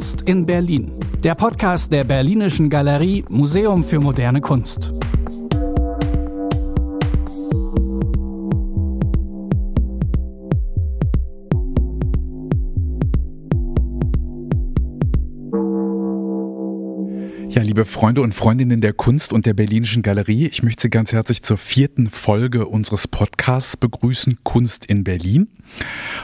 Kunst in Berlin. Der Podcast der Berlinischen Galerie Museum für moderne Kunst. Liebe Freunde und Freundinnen der Kunst und der Berlinischen Galerie, ich möchte Sie ganz herzlich zur vierten Folge unseres Podcasts begrüßen, Kunst in Berlin.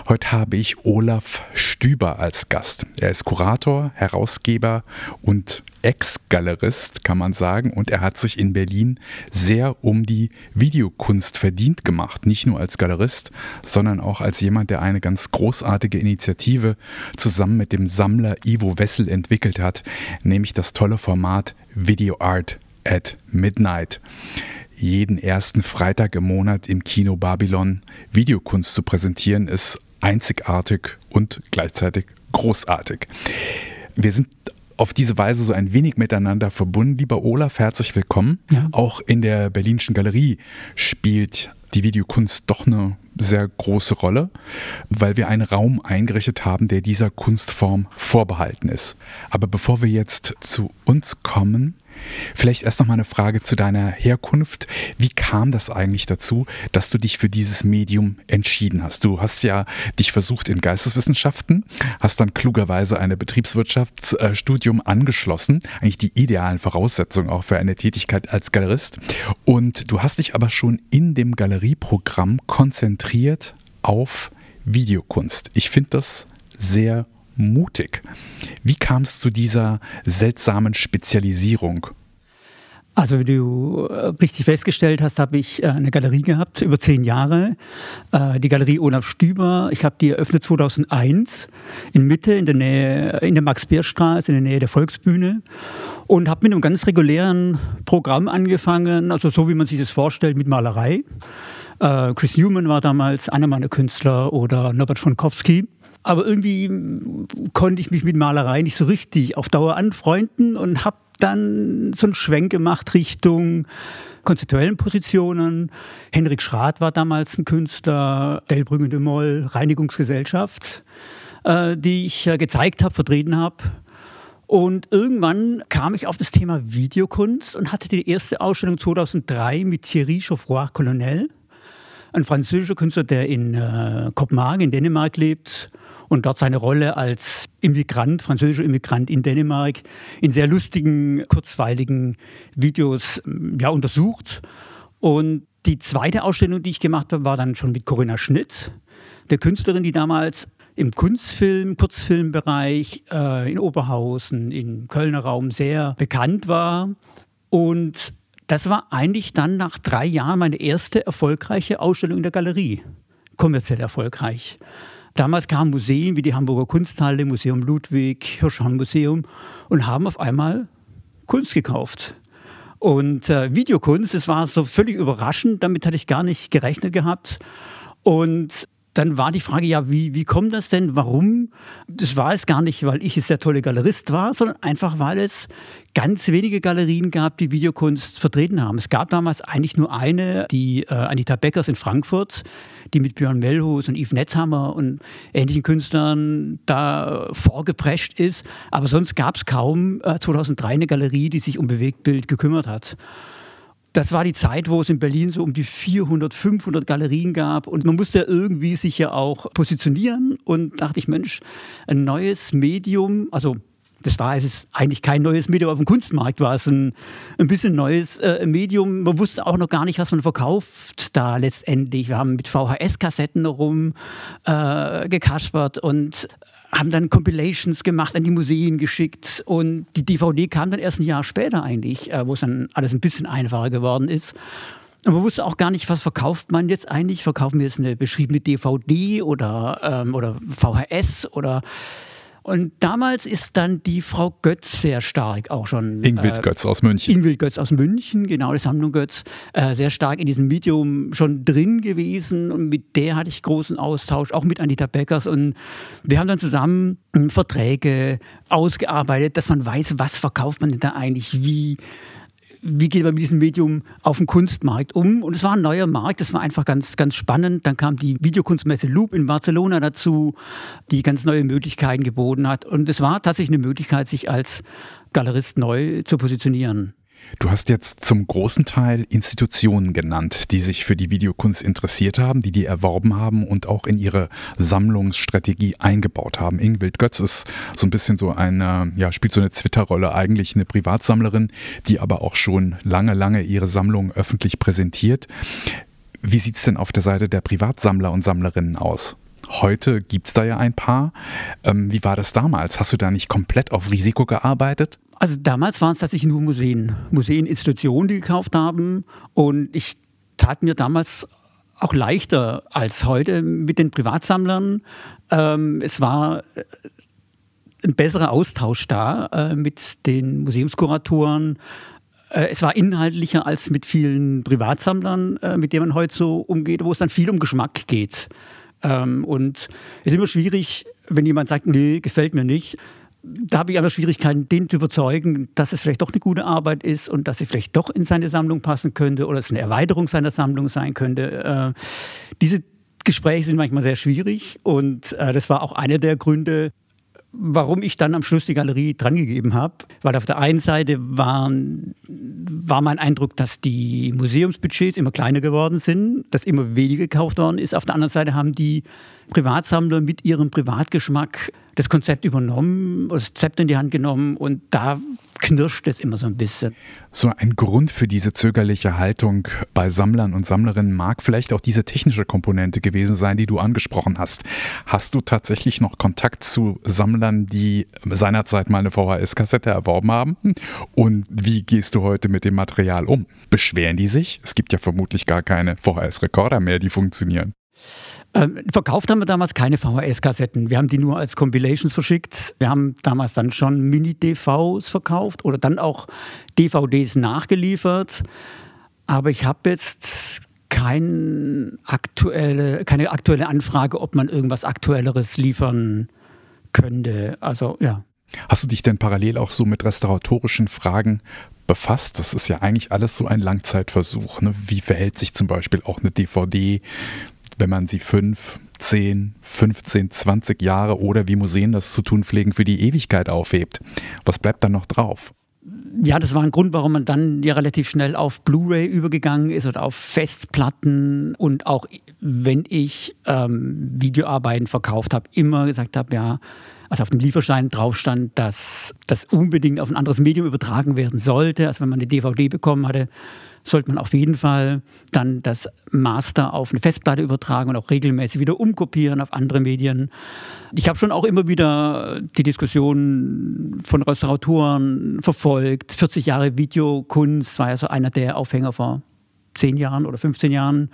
Heute habe ich Olaf Stüber als Gast. Er ist Kurator, Herausgeber und Ex-Galerist, kann man sagen, und er hat sich in Berlin sehr um die Videokunst verdient gemacht. Nicht nur als Galerist, sondern auch als jemand, der eine ganz großartige Initiative zusammen mit dem Sammler Ivo Wessel entwickelt hat, nämlich das tolle Format Video Art at Midnight jeden ersten Freitag im Monat im Kino Babylon Videokunst zu präsentieren, ist einzigartig und gleichzeitig großartig. Wir sind auf diese Weise so ein wenig miteinander verbunden. Lieber Olaf, herzlich willkommen. Ja. Auch in der Berlinischen Galerie spielt die Videokunst doch eine sehr große Rolle, weil wir einen Raum eingerichtet haben, der dieser Kunstform vorbehalten ist. Aber bevor wir jetzt zu uns kommen, Vielleicht erst noch mal eine Frage zu deiner Herkunft. Wie kam das eigentlich dazu, dass du dich für dieses Medium entschieden hast? Du hast ja dich versucht in Geisteswissenschaften, hast dann klugerweise eine Betriebswirtschaftsstudium angeschlossen, eigentlich die idealen Voraussetzungen auch für eine Tätigkeit als Galerist. Und du hast dich aber schon in dem Galerieprogramm konzentriert auf Videokunst. Ich finde das sehr mutig. Wie kam es zu dieser seltsamen Spezialisierung? Also wie du äh, richtig festgestellt hast, habe ich äh, eine Galerie gehabt, über zehn Jahre. Äh, die Galerie Olaf Stüber. Ich habe die eröffnet 2001 in Mitte, in der Nähe, in der Max-Beer-Straße, in der Nähe der Volksbühne. Und habe mit einem ganz regulären Programm angefangen, also so wie man sich das vorstellt, mit Malerei. Chris Newman war damals einer meiner Künstler oder Norbert von Kowski. Aber irgendwie konnte ich mich mit Malerei nicht so richtig auf Dauer anfreunden und habe dann so einen Schwenk gemacht Richtung konzeptuellen Positionen. Henrik Schrath war damals ein Künstler, Delbrügge de Moll, Reinigungsgesellschaft, äh, die ich äh, gezeigt habe, vertreten habe. Und irgendwann kam ich auf das Thema Videokunst und hatte die erste Ausstellung 2003 mit Thierry Geoffroy Colonel, ein französischer Künstler, der in äh, Kopenhagen in Dänemark lebt und dort seine Rolle als Immigrant, französischer Immigrant in Dänemark, in sehr lustigen, kurzweiligen Videos ähm, ja, untersucht. Und die zweite Ausstellung, die ich gemacht habe, war dann schon mit Corinna Schnitt, der Künstlerin, die damals im Kunstfilm, Kurzfilmbereich äh, in Oberhausen, im Kölner Raum sehr bekannt war. Und das war eigentlich dann nach drei Jahren meine erste erfolgreiche Ausstellung in der Galerie. Kommerziell erfolgreich. Damals kamen Museen wie die Hamburger Kunsthalle, Museum Ludwig, Hirschhorn Museum und haben auf einmal Kunst gekauft. Und äh, Videokunst, das war so völlig überraschend, damit hatte ich gar nicht gerechnet gehabt. Und dann war die Frage, ja, wie, wie kommt das denn? Warum? Das war es gar nicht, weil ich es der tolle Galerist war, sondern einfach, weil es ganz wenige Galerien gab, die Videokunst vertreten haben. Es gab damals eigentlich nur eine, die äh, Anita Beckers in Frankfurt, die mit Björn Mellhus und Yves Netzhammer und ähnlichen Künstlern da vorgeprescht ist. Aber sonst gab es kaum äh, 2003 eine Galerie, die sich um Bewegtbild gekümmert hat. Das war die Zeit, wo es in Berlin so um die 400, 500 Galerien gab und man musste irgendwie sich ja auch positionieren und dachte ich, Mensch, ein neues Medium, also das war es eigentlich kein neues Medium auf dem Kunstmarkt, war es ein, ein bisschen neues äh, Medium. Man wusste auch noch gar nicht, was man verkauft da letztendlich. Wir haben mit VHS-Kassetten herum äh, und haben dann Compilations gemacht, an die Museen geschickt und die DVD kam dann erst ein Jahr später eigentlich, äh, wo es dann alles ein bisschen einfacher geworden ist. Und man wusste auch gar nicht, was verkauft man jetzt eigentlich. Verkaufen wir jetzt eine beschriebene DVD oder, ähm, oder VHS oder und damals ist dann die Frau Götz sehr stark auch schon. Ingwild äh, Götz aus München. Ingwild Götz aus München, genau, die Sammlung Götz, äh, sehr stark in diesem Medium schon drin gewesen. Und mit der hatte ich großen Austausch, auch mit Anita Beckers. Und wir haben dann zusammen Verträge ausgearbeitet, dass man weiß, was verkauft man denn da eigentlich wie wie geht man mit diesem Medium auf dem Kunstmarkt um? Und es war ein neuer Markt, das war einfach ganz, ganz spannend. Dann kam die Videokunstmesse Loop in Barcelona dazu, die ganz neue Möglichkeiten geboten hat. Und es war tatsächlich eine Möglichkeit, sich als Galerist neu zu positionieren. Du hast jetzt zum großen Teil Institutionen genannt, die sich für die Videokunst interessiert haben, die die erworben haben und auch in ihre Sammlungsstrategie eingebaut haben. Ingwild Götz ist so ein bisschen so eine, ja, spielt so eine Twitter-Rolle, eigentlich eine Privatsammlerin, die aber auch schon lange, lange ihre Sammlung öffentlich präsentiert. Wie sieht es denn auf der Seite der Privatsammler und Sammlerinnen aus? Heute gibt es da ja ein paar. Ähm, wie war das damals? Hast du da nicht komplett auf Risiko gearbeitet? Also damals waren es tatsächlich nur Museen, Museeninstitutionen, die gekauft haben. Und ich tat mir damals auch leichter als heute mit den Privatsammlern. Ähm, es war äh, ein besserer Austausch da äh, mit den Museumskuratoren. Äh, es war inhaltlicher als mit vielen Privatsammlern, äh, mit denen man heute so umgeht, wo es dann viel um Geschmack geht. Ähm, und es ist immer schwierig, wenn jemand sagt, nee, gefällt mir nicht, da habe ich aber Schwierigkeiten, den zu überzeugen, dass es vielleicht doch eine gute Arbeit ist und dass sie vielleicht doch in seine Sammlung passen könnte oder es eine Erweiterung seiner Sammlung sein könnte. Äh, diese Gespräche sind manchmal sehr schwierig und äh, das war auch einer der Gründe, warum ich dann am Schluss die Galerie drangegeben habe. Weil auf der einen Seite waren, war mein Eindruck, dass die Museumsbudgets immer kleiner geworden sind, dass immer weniger gekauft worden ist. Auf der anderen Seite haben die Privatsammler mit ihrem Privatgeschmack das Konzept übernommen, das Zepter in die Hand genommen und da knirscht es immer so ein bisschen. So ein Grund für diese zögerliche Haltung bei Sammlern und Sammlerinnen mag vielleicht auch diese technische Komponente gewesen sein, die du angesprochen hast. Hast du tatsächlich noch Kontakt zu Sammlern, die seinerzeit mal eine VHS-Kassette erworben haben? Und wie gehst du heute mit dem Material um? Beschweren die sich? Es gibt ja vermutlich gar keine VHS-Rekorder mehr, die funktionieren. Ähm, verkauft haben wir damals keine VHS-Kassetten. Wir haben die nur als Compilations verschickt. Wir haben damals dann schon Mini-DVs verkauft oder dann auch DVDs nachgeliefert. Aber ich habe jetzt kein aktuelle, keine aktuelle Anfrage, ob man irgendwas Aktuelleres liefern könnte. Also ja. Hast du dich denn parallel auch so mit restauratorischen Fragen befasst? Das ist ja eigentlich alles so ein Langzeitversuch. Ne? Wie verhält sich zum Beispiel auch eine DVD? Wenn man sie fünf, zehn, 15, 20 Jahre oder wie Museen das zu tun pflegen, für die Ewigkeit aufhebt. Was bleibt dann noch drauf? Ja, das war ein Grund, warum man dann ja relativ schnell auf Blu-ray übergegangen ist oder auf Festplatten und auch wenn ich ähm, Videoarbeiten verkauft habe, immer gesagt habe, ja, also auf dem Lieferschein drauf stand, dass das unbedingt auf ein anderes Medium übertragen werden sollte. Also wenn man eine DVD bekommen hatte, sollte man auf jeden Fall dann das Master auf eine Festplatte übertragen und auch regelmäßig wieder umkopieren auf andere Medien. Ich habe schon auch immer wieder die Diskussion von Restauratoren verfolgt. 40 Jahre Videokunst war ja so einer der Aufhänger vor zehn Jahren oder 15 Jahren,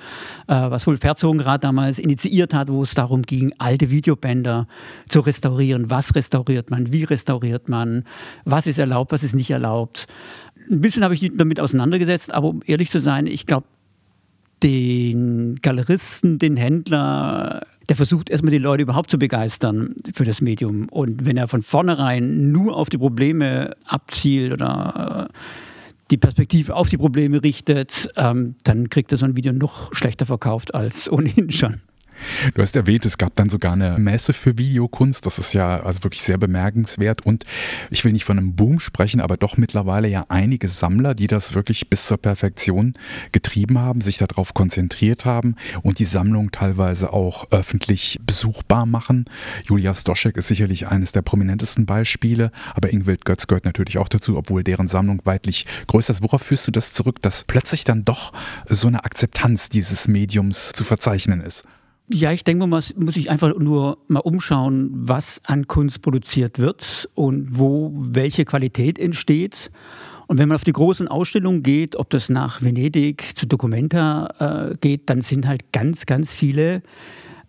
äh, was Wolf Herzogenrath damals initiiert hat, wo es darum ging, alte Videobänder zu restaurieren. Was restauriert man? Wie restauriert man? Was ist erlaubt? Was ist nicht erlaubt? ein bisschen habe ich damit auseinandergesetzt, aber um ehrlich zu sein, ich glaube, den Galeristen, den Händler, der versucht erstmal die Leute überhaupt zu begeistern für das Medium. Und wenn er von vornherein nur auf die Probleme abzielt oder äh, die Perspektive auf die Probleme richtet, ähm, dann kriegt er so ein Video noch schlechter verkauft als ohnehin schon. Du hast erwähnt, es gab dann sogar eine Messe für Videokunst. Das ist ja also wirklich sehr bemerkenswert. Und ich will nicht von einem Boom sprechen, aber doch mittlerweile ja einige Sammler, die das wirklich bis zur Perfektion getrieben haben, sich darauf konzentriert haben und die Sammlung teilweise auch öffentlich besuchbar machen. Julia Stoschek ist sicherlich eines der prominentesten Beispiele, aber Ingwild Götz gehört natürlich auch dazu, obwohl deren Sammlung weitlich größer ist. Worauf führst du das zurück, dass plötzlich dann doch so eine Akzeptanz dieses Mediums zu verzeichnen ist? Ja, ich denke, man muss sich einfach nur mal umschauen, was an Kunst produziert wird und wo welche Qualität entsteht. Und wenn man auf die großen Ausstellungen geht, ob das nach Venedig zu Documenta äh, geht, dann sind halt ganz, ganz viele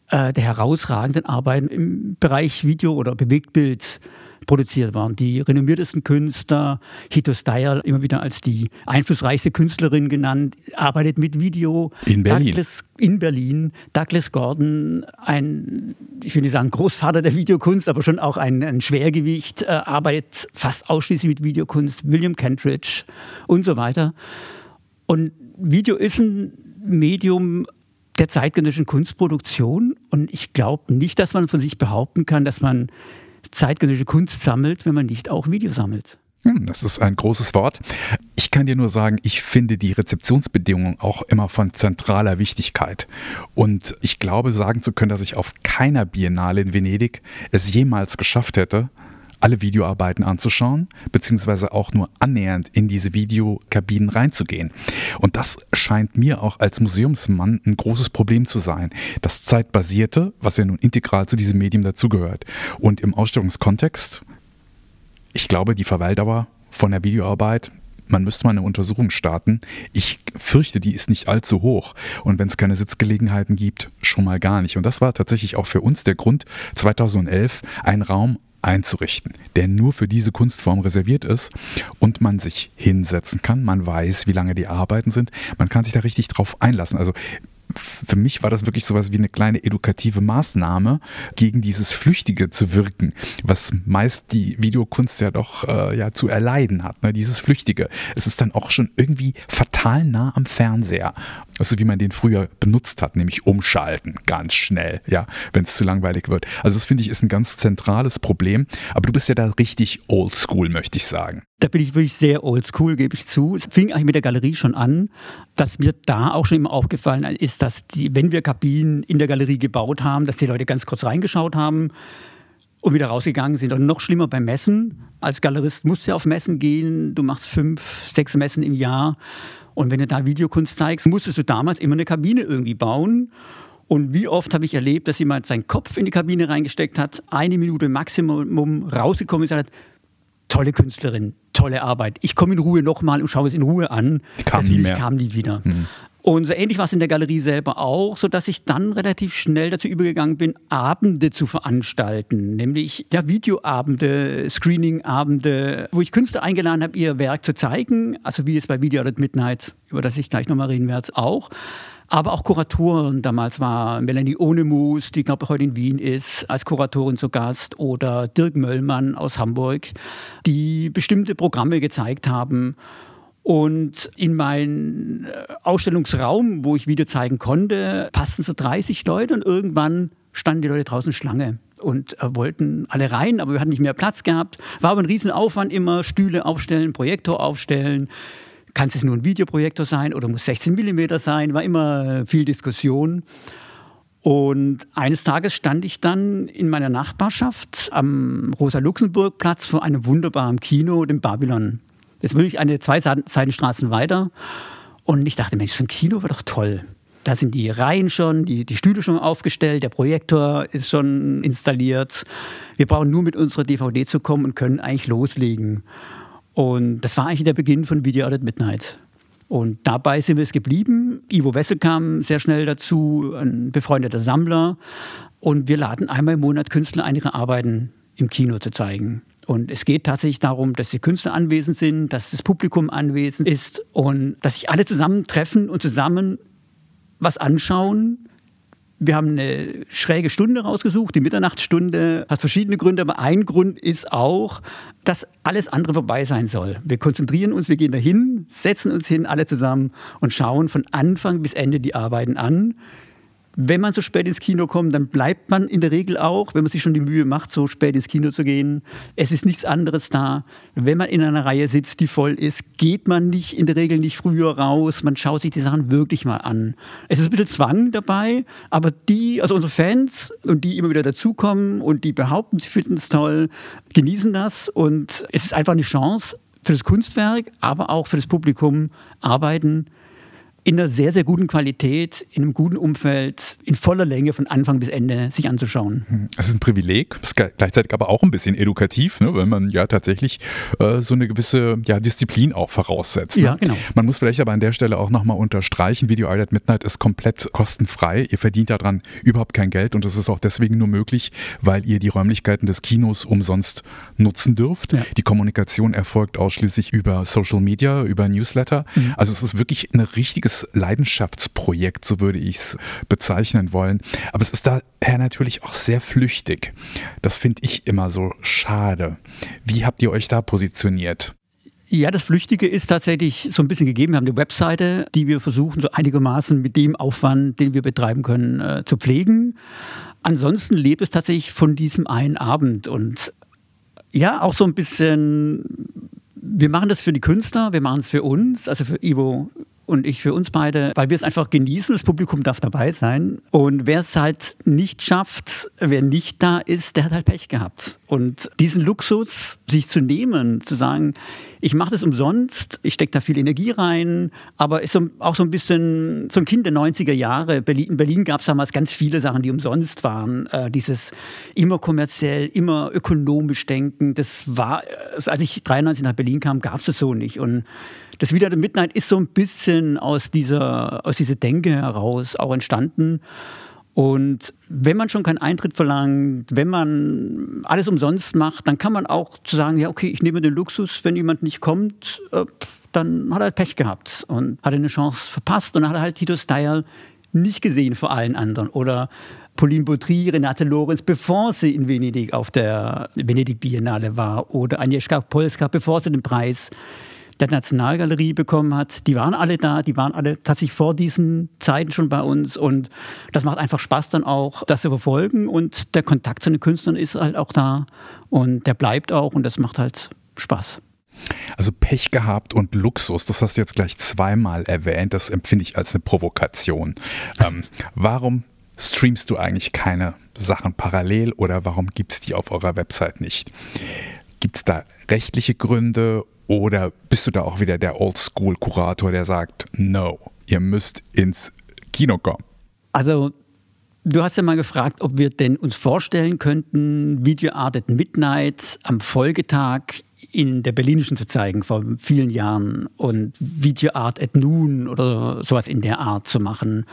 äh, der herausragenden Arbeiten im Bereich Video oder Bewegtbild produziert worden. Die renommiertesten Künstler, Hito Steyer, immer wieder als die einflussreichste Künstlerin genannt, arbeitet mit Video. In Berlin. Douglas, in Berlin. Douglas Gordon, ein, ich will nicht sagen Großvater der Videokunst, aber schon auch ein, ein Schwergewicht, äh, arbeitet fast ausschließlich mit Videokunst. William Kentridge und so weiter. Und Video ist ein Medium der zeitgenössischen Kunstproduktion und ich glaube nicht, dass man von sich behaupten kann, dass man zeitgenössische Kunst sammelt, wenn man nicht auch Video sammelt. Hm, das ist ein großes Wort. Ich kann dir nur sagen, ich finde die Rezeptionsbedingungen auch immer von zentraler Wichtigkeit. Und ich glaube, sagen zu können, dass ich auf keiner Biennale in Venedig es jemals geschafft hätte, alle Videoarbeiten anzuschauen, beziehungsweise auch nur annähernd in diese Videokabinen reinzugehen. Und das scheint mir auch als Museumsmann ein großes Problem zu sein. Das Zeitbasierte, was ja nun integral zu diesem Medium dazugehört. Und im Ausstellungskontext, ich glaube, die Verweildauer von der Videoarbeit man müsste mal eine Untersuchung starten. Ich fürchte, die ist nicht allzu hoch. Und wenn es keine Sitzgelegenheiten gibt, schon mal gar nicht. Und das war tatsächlich auch für uns der Grund, 2011 einen Raum einzurichten, der nur für diese Kunstform reserviert ist und man sich hinsetzen kann. Man weiß, wie lange die Arbeiten sind. Man kann sich da richtig drauf einlassen. Also für mich war das wirklich sowas wie eine kleine edukative Maßnahme, gegen dieses Flüchtige zu wirken, was meist die Videokunst ja doch äh, ja zu erleiden hat. Ne? Dieses Flüchtige. Es ist dann auch schon irgendwie fatal nah am Fernseher. Also wie man den früher benutzt hat, nämlich umschalten, ganz schnell, ja, wenn es zu langweilig wird. Also das finde ich ist ein ganz zentrales Problem. Aber du bist ja da richtig oldschool, möchte ich sagen. Da bin ich wirklich sehr oldschool, gebe ich zu. Es fing eigentlich mit der Galerie schon an, dass mir da auch schon immer aufgefallen ist, dass die, wenn wir Kabinen in der Galerie gebaut haben, dass die Leute ganz kurz reingeschaut haben und wieder rausgegangen sind. Und noch schlimmer beim Messen. Als Galerist musst du auf Messen gehen. Du machst fünf, sechs Messen im Jahr. Und wenn du da Videokunst zeigst, musstest du damals immer eine Kabine irgendwie bauen. Und wie oft habe ich erlebt, dass jemand seinen Kopf in die Kabine reingesteckt hat, eine Minute Maximum rausgekommen ist und hat, tolle Künstlerin, tolle Arbeit. Ich komme in Ruhe nochmal und schaue es in Ruhe an. Kam nie mehr. kam nie wieder. Mhm. Und so ähnlich war es in der Galerie selber auch, sodass ich dann relativ schnell dazu übergegangen bin, Abende zu veranstalten, nämlich ja, Videoabende, Screeningabende, wo ich Künstler eingeladen habe, ihr Werk zu zeigen, also wie es bei Video at Midnight, über das ich gleich nochmal reden werde, auch. Aber auch Kuratoren. Damals war Melanie Ohnemus, die glaube ich heute in Wien ist, als Kuratorin zu Gast, oder Dirk Möllmann aus Hamburg, die bestimmte Programme gezeigt haben. Und in meinen äh, Ausstellungsraum, wo ich Video zeigen konnte, passten so 30 Leute und irgendwann standen die Leute draußen Schlange und äh, wollten alle rein, aber wir hatten nicht mehr Platz gehabt. War aber ein Riesenaufwand immer, Stühle aufstellen, Projektor aufstellen. Kann es nur ein Videoprojektor sein oder muss 16 mm sein? War immer äh, viel Diskussion. Und eines Tages stand ich dann in meiner Nachbarschaft am Rosa-Luxemburg-Platz vor einem wunderbaren Kino, dem Babylon. Das ist wirklich eine zwei Seitenstraßen weiter. Und ich dachte, Mensch, so ein Kino wäre doch toll. Da sind die Reihen schon, die, die Stühle schon aufgestellt, der Projektor ist schon installiert. Wir brauchen nur mit unserer DVD zu kommen und können eigentlich loslegen. Und das war eigentlich der Beginn von Video at Midnight. Und dabei sind wir es geblieben. Ivo Wessel kam sehr schnell dazu, ein befreundeter Sammler. Und wir laden einmal im Monat Künstler ein, ihre Arbeiten im Kino zu zeigen. Und es geht tatsächlich darum, dass die Künstler anwesend sind, dass das Publikum anwesend ist und dass sich alle zusammentreffen und zusammen was anschauen. Wir haben eine schräge Stunde rausgesucht, die Mitternachtsstunde hat verschiedene Gründe, aber ein Grund ist auch, dass alles andere vorbei sein soll. Wir konzentrieren uns, wir gehen dahin, setzen uns hin, alle zusammen und schauen von Anfang bis Ende die Arbeiten an wenn man so spät ins Kino kommt, dann bleibt man in der Regel auch, wenn man sich schon die Mühe macht, so spät ins Kino zu gehen. Es ist nichts anderes da. Wenn man in einer Reihe sitzt, die voll ist, geht man nicht in der Regel nicht früher raus. Man schaut sich die Sachen wirklich mal an. Es ist ein bisschen Zwang dabei, aber die, also unsere Fans und die immer wieder dazukommen und die behaupten, sie finden es toll, genießen das und es ist einfach eine Chance für das Kunstwerk, aber auch für das Publikum, arbeiten in einer sehr, sehr guten Qualität, in einem guten Umfeld, in voller Länge von Anfang bis Ende sich anzuschauen. Hm, es ist ein Privileg, ist gleichzeitig aber auch ein bisschen edukativ, ne, weil man ja tatsächlich äh, so eine gewisse ja, Disziplin auch voraussetzt. Ne? Ja, genau. Man muss vielleicht aber an der Stelle auch nochmal unterstreichen, Video Art at Midnight ist komplett kostenfrei. Ihr verdient daran überhaupt kein Geld und es ist auch deswegen nur möglich, weil ihr die Räumlichkeiten des Kinos umsonst nutzen dürft. Ja. Die Kommunikation erfolgt ausschließlich über Social Media, über Newsletter. Mhm. Also es ist wirklich ein richtiges Leidenschaftsprojekt, so würde ich es bezeichnen wollen. Aber es ist daher natürlich auch sehr flüchtig. Das finde ich immer so schade. Wie habt ihr euch da positioniert? Ja, das Flüchtige ist tatsächlich so ein bisschen gegeben. Wir haben eine Webseite, die wir versuchen, so einigermaßen mit dem Aufwand, den wir betreiben können, äh, zu pflegen. Ansonsten lebt es tatsächlich von diesem einen Abend und ja, auch so ein bisschen, wir machen das für die Künstler, wir machen es für uns, also für Ivo und ich für uns beide, weil wir es einfach genießen. Das Publikum darf dabei sein. Und wer es halt nicht schafft, wer nicht da ist, der hat halt Pech gehabt. Und diesen Luxus, sich zu nehmen, zu sagen, ich mache das umsonst, ich stecke da viel Energie rein, aber ist so, auch so ein bisschen so ein Kind der 90er Jahre. Berlin, in Berlin gab es damals ganz viele Sachen, die umsonst waren. Äh, dieses immer kommerziell, immer ökonomisch denken, das war, also als ich 93 nach Berlin kam, gab es das so nicht. Und das Wieder the Midnight ist so ein bisschen aus dieser, aus dieser Denke heraus auch entstanden. Und wenn man schon keinen Eintritt verlangt, wenn man alles umsonst macht, dann kann man auch sagen, ja, okay, ich nehme den Luxus, wenn jemand nicht kommt, äh, dann hat er halt Pech gehabt und hat eine Chance verpasst und dann hat er halt Tito Steyr nicht gesehen vor allen anderen. Oder Pauline Baudry, Renate Lorenz, bevor sie in Venedig auf der Venedig Biennale war. Oder Agnieszka Polska, bevor sie den Preis der Nationalgalerie bekommen hat. Die waren alle da, die waren alle tatsächlich vor diesen Zeiten schon bei uns und das macht einfach Spaß dann auch, das zu verfolgen und der Kontakt zu den Künstlern ist halt auch da und der bleibt auch und das macht halt Spaß. Also Pech gehabt und Luxus, das hast du jetzt gleich zweimal erwähnt, das empfinde ich als eine Provokation. Ähm, warum streamst du eigentlich keine Sachen parallel oder warum gibt es die auf eurer Website nicht? Gibt es da rechtliche Gründe oder bist du da auch wieder der Oldschool-Kurator, der sagt, no, ihr müsst ins Kino kommen? Also Du hast ja mal gefragt, ob wir denn uns vorstellen könnten, Video Art at Midnight am Folgetag in der Berlinischen zu zeigen vor vielen Jahren und Video Art at Noon oder sowas in der Art zu machen.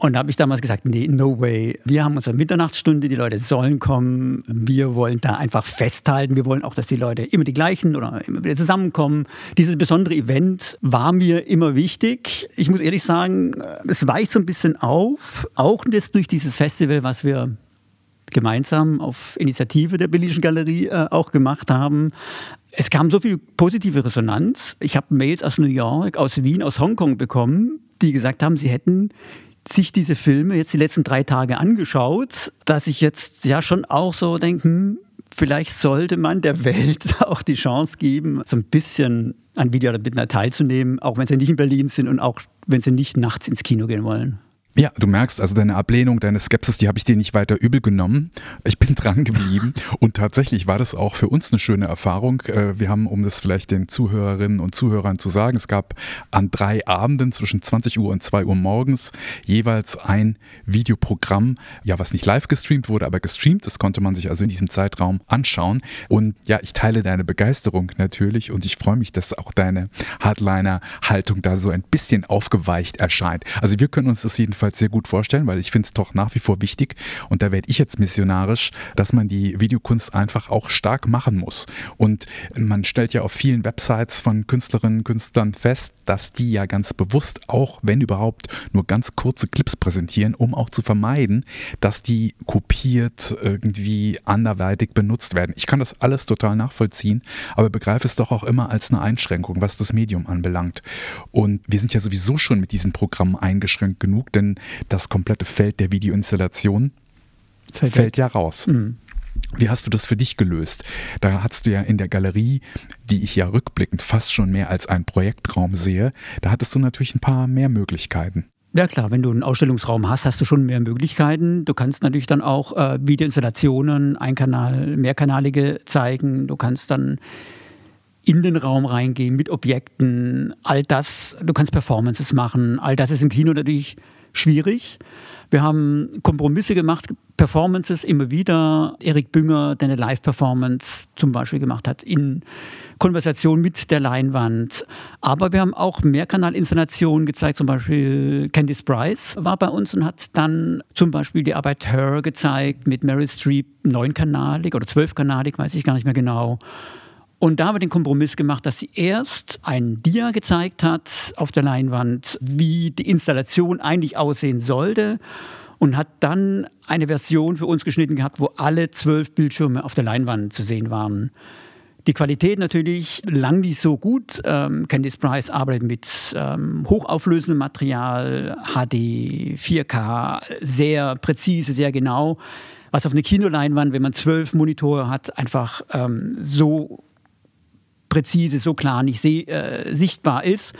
Und da habe ich damals gesagt, nee, no way. Wir haben unsere Mitternachtsstunde, die Leute sollen kommen. Wir wollen da einfach festhalten. Wir wollen auch, dass die Leute immer die gleichen oder immer wieder zusammenkommen. Dieses besondere Event war mir immer wichtig. Ich muss ehrlich sagen, es weicht so ein bisschen auf, auch jetzt durch dieses Festival, was wir gemeinsam auf Initiative der Berlinischen Galerie äh, auch gemacht haben. Es kam so viel positive Resonanz. Ich habe Mails aus New York, aus Wien, aus Hongkong bekommen, die gesagt haben, sie hätten sich diese Filme jetzt die letzten drei Tage angeschaut, dass ich jetzt ja schon auch so denke, hm, vielleicht sollte man der Welt auch die Chance geben, so ein bisschen an Video oder Bitner teilzunehmen, auch wenn sie nicht in Berlin sind und auch wenn sie nicht nachts ins Kino gehen wollen. Ja, du merkst also deine Ablehnung, deine Skepsis, die habe ich dir nicht weiter übel genommen. Ich bin dran geblieben und tatsächlich war das auch für uns eine schöne Erfahrung. Äh, wir haben, um das vielleicht den Zuhörerinnen und Zuhörern zu sagen, es gab an drei Abenden zwischen 20 Uhr und 2 Uhr morgens jeweils ein Videoprogramm, ja, was nicht live gestreamt wurde, aber gestreamt. Das konnte man sich also in diesem Zeitraum anschauen. Und ja, ich teile deine Begeisterung natürlich und ich freue mich, dass auch deine Hardliner-Haltung da so ein bisschen aufgeweicht erscheint. Also wir können uns das jedenfalls jedenfalls sehr gut vorstellen, weil ich finde es doch nach wie vor wichtig und da werde ich jetzt missionarisch, dass man die Videokunst einfach auch stark machen muss. Und man stellt ja auf vielen Websites von Künstlerinnen und Künstlern fest, dass die ja ganz bewusst auch, wenn überhaupt, nur ganz kurze Clips präsentieren, um auch zu vermeiden, dass die kopiert irgendwie anderweitig benutzt werden. Ich kann das alles total nachvollziehen, aber begreife es doch auch immer als eine Einschränkung, was das Medium anbelangt. Und wir sind ja sowieso schon mit diesen Programmen eingeschränkt genug, denn das komplette Feld der Videoinstallation fällt, fällt ja raus. Mhm. Wie hast du das für dich gelöst? Da hattest du ja in der Galerie, die ich ja rückblickend fast schon mehr als einen Projektraum sehe, da hattest du natürlich ein paar mehr Möglichkeiten. Ja klar, wenn du einen Ausstellungsraum hast, hast du schon mehr Möglichkeiten. Du kannst natürlich dann auch äh, Videoinstallationen, Einkanal, mehrkanalige zeigen. Du kannst dann in den Raum reingehen mit Objekten, all das, du kannst Performances machen, all das ist im Kino natürlich schwierig. Wir haben Kompromisse gemacht, Performances immer wieder. Erik Bünger, der eine Live-Performance zum Beispiel gemacht hat, in Konversation mit der Leinwand. Aber wir haben auch Mehrkanalinstallationen gezeigt, zum Beispiel Candice Bryce war bei uns und hat dann zum Beispiel die Arbeit Her gezeigt mit Meryl Streep, neunkanalig oder zwölfkanalig, weiß ich gar nicht mehr genau. Und da haben wir den Kompromiss gemacht, dass sie erst ein Dia gezeigt hat auf der Leinwand, wie die Installation eigentlich aussehen sollte und hat dann eine Version für uns geschnitten gehabt, wo alle zwölf Bildschirme auf der Leinwand zu sehen waren. Die Qualität natürlich lang nicht so gut. Ähm, Candice Price arbeitet mit ähm, hochauflösendem Material, HD, 4K, sehr präzise, sehr genau. Was auf einer Kinoleinwand, wenn man zwölf Monitore hat, einfach ähm, so präzise, so klar nicht äh, sichtbar ist.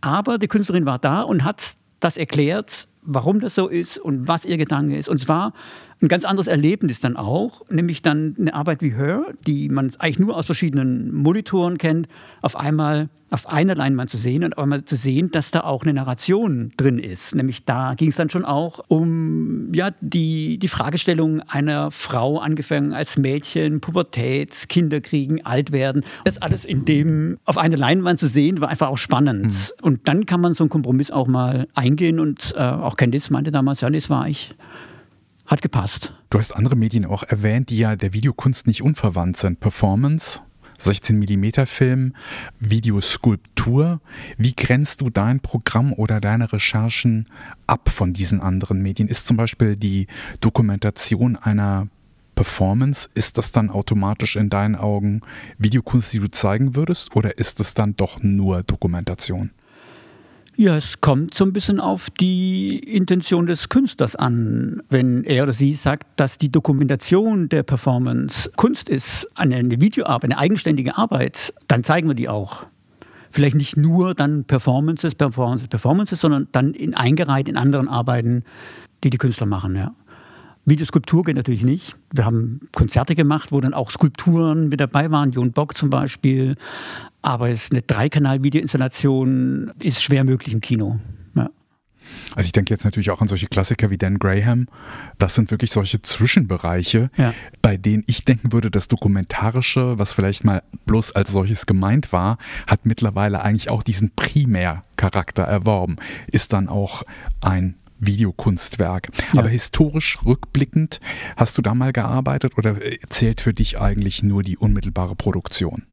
Aber die Künstlerin war da und hat das erklärt, warum das so ist und was ihr Gedanke ist. Und zwar ein ganz anderes Erlebnis dann auch, nämlich dann eine Arbeit wie Her, die man eigentlich nur aus verschiedenen Monitoren kennt, auf einmal auf einer Leinwand zu sehen und auf einmal zu sehen, dass da auch eine Narration drin ist. Nämlich da ging es dann schon auch um ja, die, die Fragestellung einer Frau, angefangen als Mädchen, Pubertät, Kinder kriegen, alt werden. Das alles in dem auf einer Leinwand zu sehen, war einfach auch spannend. Mhm. Und dann kann man so einen Kompromiss auch mal eingehen und äh, auch Candice meinte damals, ja, das war ich hat gepasst. Du hast andere Medien auch erwähnt, die ja der Videokunst nicht unverwandt sind. Performance, 16 mm Film, Videoskulptur. Wie grenzt du dein Programm oder deine Recherchen ab von diesen anderen Medien? Ist zum Beispiel die Dokumentation einer Performance, ist das dann automatisch in deinen Augen Videokunst, die du zeigen würdest, oder ist es dann doch nur Dokumentation? Ja, es kommt so ein bisschen auf die Intention des Künstlers an. Wenn er oder sie sagt, dass die Dokumentation der Performance Kunst ist, eine Videoarbeit, eine eigenständige Arbeit, dann zeigen wir die auch. Vielleicht nicht nur dann Performances, Performances, Performances, sondern dann in, eingereiht in anderen Arbeiten, die die Künstler machen, ja. Videoskulptur geht natürlich nicht. Wir haben Konzerte gemacht, wo dann auch Skulpturen mit dabei waren, Jon Bock zum Beispiel. Aber es ist eine Dreikanal-Videoinstallation, ist schwer möglich im Kino. Ja. Also ich denke jetzt natürlich auch an solche Klassiker wie Dan Graham. Das sind wirklich solche Zwischenbereiche, ja. bei denen ich denken würde, das Dokumentarische, was vielleicht mal bloß als solches gemeint war, hat mittlerweile eigentlich auch diesen Primärcharakter erworben. Ist dann auch ein Videokunstwerk. Ja. Aber historisch rückblickend, hast du da mal gearbeitet oder zählt für dich eigentlich nur die unmittelbare Produktion?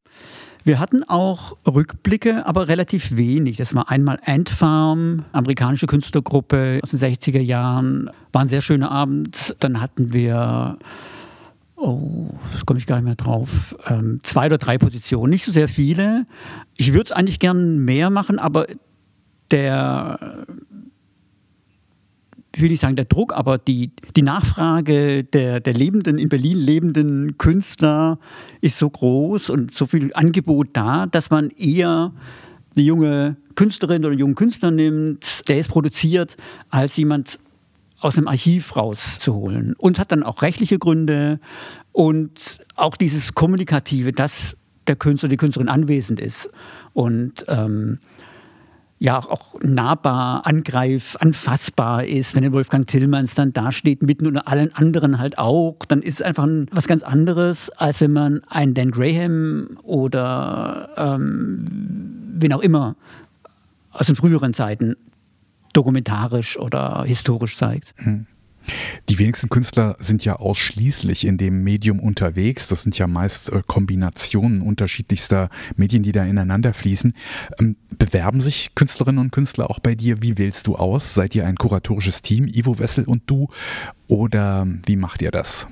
Wir hatten auch Rückblicke, aber relativ wenig. Das war einmal Ant Farm, amerikanische Künstlergruppe aus den 60er Jahren. War ein sehr schöner Abend. Dann hatten wir, oh, das komme ich gar nicht mehr drauf, ähm, zwei oder drei Positionen. Nicht so sehr viele. Ich würde es eigentlich gern mehr machen, aber der ich will nicht sagen der Druck, aber die, die Nachfrage der, der lebenden, in Berlin lebenden Künstler ist so groß und so viel Angebot da, dass man eher eine junge Künstlerin oder einen jungen Künstler nimmt, der es produziert, als jemand aus dem Archiv rauszuholen. Und hat dann auch rechtliche Gründe und auch dieses Kommunikative, dass der Künstler, die Künstlerin anwesend ist. Und ähm, ja auch nahbar, angreif, anfassbar ist. Wenn der Wolfgang Tillmanns dann dasteht, mitten unter allen anderen halt auch, dann ist es einfach ein, was ganz anderes, als wenn man einen Dan Graham oder ähm, wen auch immer aus den früheren Zeiten dokumentarisch oder historisch zeigt. Hm. Die wenigsten Künstler sind ja ausschließlich in dem Medium unterwegs. Das sind ja meist äh, Kombinationen unterschiedlichster Medien, die da ineinander fließen. Ähm, bewerben sich Künstlerinnen und Künstler auch bei dir? Wie wählst du aus? Seid ihr ein kuratorisches Team, Ivo Wessel und du? Oder wie macht ihr das?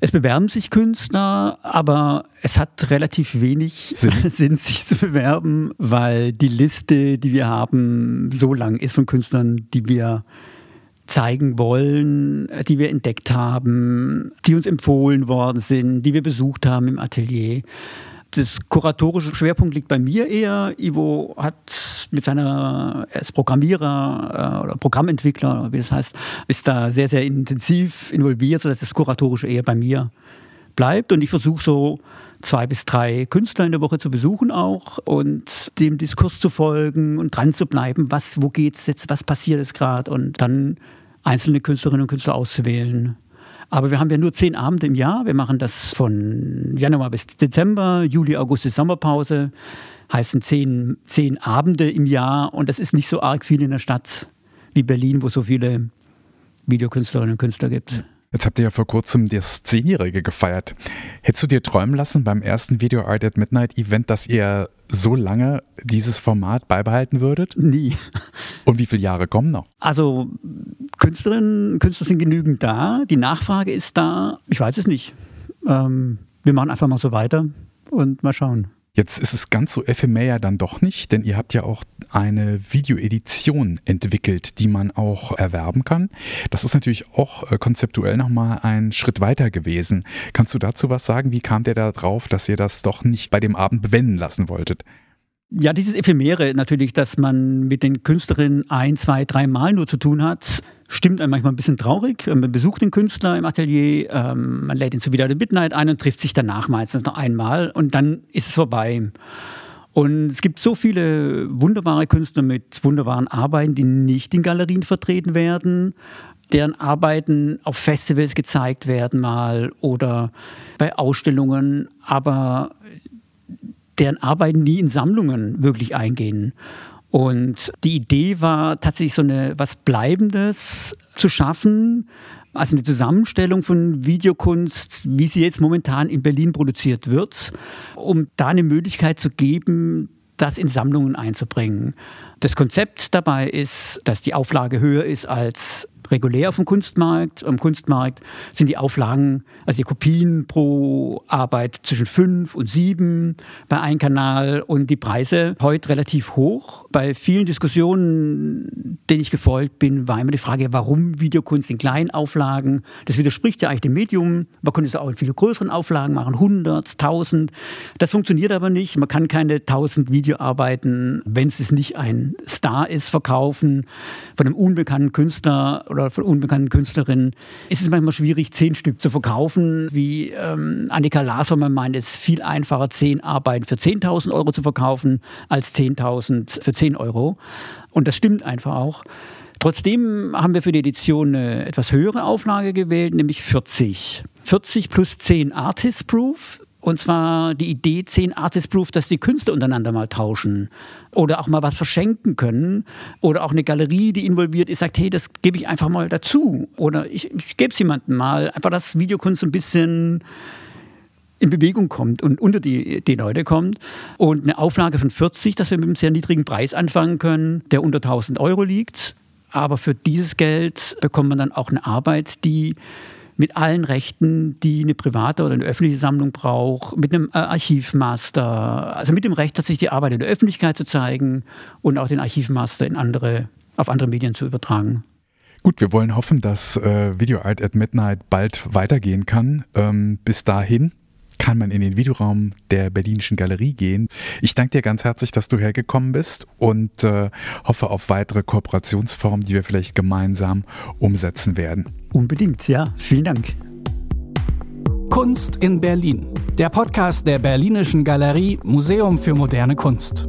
Es bewerben sich Künstler, aber es hat relativ wenig Sinn. Sinn, sich zu bewerben, weil die Liste, die wir haben, so lang ist von Künstlern, die wir zeigen wollen, die wir entdeckt haben, die uns empfohlen worden sind, die wir besucht haben im Atelier. Das kuratorische Schwerpunkt liegt bei mir eher. Ivo hat mit seiner, er ist Programmierer äh, oder Programmentwickler, wie das heißt, ist da sehr, sehr intensiv involviert, sodass das Kuratorische eher bei mir bleibt. Und ich versuche so zwei bis drei Künstler in der Woche zu besuchen auch und dem Diskurs zu folgen und dran zu bleiben, was, wo geht's jetzt, was passiert jetzt gerade und dann einzelne Künstlerinnen und Künstler auszuwählen. Aber wir haben ja nur zehn Abende im Jahr. Wir machen das von Januar bis Dezember, Juli, August ist Sommerpause. Heißen zehn, zehn Abende im Jahr und das ist nicht so arg viel in der Stadt wie Berlin, wo so viele Videokünstlerinnen und Künstler gibt. Jetzt habt ihr ja vor kurzem das Zehnjährige gefeiert. Hättest du dir träumen lassen beim ersten Video Art at Midnight Event, dass ihr so lange dieses Format beibehalten würdet? Nie. Und wie viele Jahre kommen noch? Also Künstlerinnen, Künstler sind genügend da. Die Nachfrage ist da. Ich weiß es nicht. Ähm, wir machen einfach mal so weiter und mal schauen. Jetzt ist es ganz so ephemer dann doch nicht, denn ihr habt ja auch eine Videoedition entwickelt, die man auch erwerben kann. Das ist natürlich auch äh, konzeptuell nochmal ein Schritt weiter gewesen. Kannst du dazu was sagen? Wie kam der da drauf, dass ihr das doch nicht bei dem Abend bewenden lassen wolltet? Ja, dieses Ephemere natürlich, dass man mit den Künstlerinnen ein, zwei, drei Mal nur zu tun hat, stimmt einem manchmal ein bisschen traurig. Man besucht den Künstler im Atelier, ähm, man lädt ihn zu wieder der Midnight ein und trifft sich danach meistens noch einmal und dann ist es vorbei. Und es gibt so viele wunderbare Künstler mit wunderbaren Arbeiten, die nicht in Galerien vertreten werden, deren Arbeiten auf Festivals gezeigt werden mal oder bei Ausstellungen, aber deren Arbeiten nie in Sammlungen wirklich eingehen. Und die Idee war tatsächlich so eine was Bleibendes zu schaffen, also eine Zusammenstellung von Videokunst, wie sie jetzt momentan in Berlin produziert wird, um da eine Möglichkeit zu geben, das in Sammlungen einzubringen. Das Konzept dabei ist, dass die Auflage höher ist als regulär auf dem Kunstmarkt. Am Kunstmarkt sind die Auflagen, also die Kopien pro Arbeit zwischen fünf und sieben bei einem Kanal und die Preise heute relativ hoch. Bei vielen Diskussionen, denen ich gefolgt bin, war immer die Frage, warum Videokunst in kleinen Auflagen? Das widerspricht ja eigentlich dem Medium. Man könnte es auch in viel größeren Auflagen machen, 100, 1000. Das funktioniert aber nicht. Man kann keine 1000 Videoarbeiten, wenn es nicht ein Star ist, verkaufen von einem unbekannten Künstler oder von unbekannten Künstlerinnen, ist es manchmal schwierig, zehn Stück zu verkaufen. Wie ähm, Annika Lasermann meint, es ist viel einfacher, zehn Arbeiten für 10.000 Euro zu verkaufen, als 10.000 für 10 Euro. Und das stimmt einfach auch. Trotzdem haben wir für die Edition eine etwas höhere Auflage gewählt, nämlich 40. 40 plus 10 Artist Proof. Und zwar die Idee, 10 Artist Proof, dass die Künstler untereinander mal tauschen oder auch mal was verschenken können. Oder auch eine Galerie, die involviert ist, sagt, hey, das gebe ich einfach mal dazu. Oder ich, ich gebe es jemandem mal. Einfach, dass Videokunst ein bisschen in Bewegung kommt und unter die, die Leute kommt. Und eine Auflage von 40, dass wir mit einem sehr niedrigen Preis anfangen können, der unter 1000 Euro liegt. Aber für dieses Geld bekommt man dann auch eine Arbeit, die mit allen Rechten, die eine private oder eine öffentliche Sammlung braucht, mit einem äh, Archivmaster, also mit dem Recht, tatsächlich die Arbeit in der Öffentlichkeit zu zeigen und auch den Archivmaster in andere, auf andere Medien zu übertragen. Gut, wir wollen hoffen, dass äh, Video Art at Midnight bald weitergehen kann. Ähm, bis dahin kann man in den Videoraum der Berlinischen Galerie gehen. Ich danke dir ganz herzlich, dass du hergekommen bist und äh, hoffe auf weitere Kooperationsformen, die wir vielleicht gemeinsam umsetzen werden. Unbedingt, ja. Vielen Dank. Kunst in Berlin. Der Podcast der Berlinischen Galerie Museum für moderne Kunst.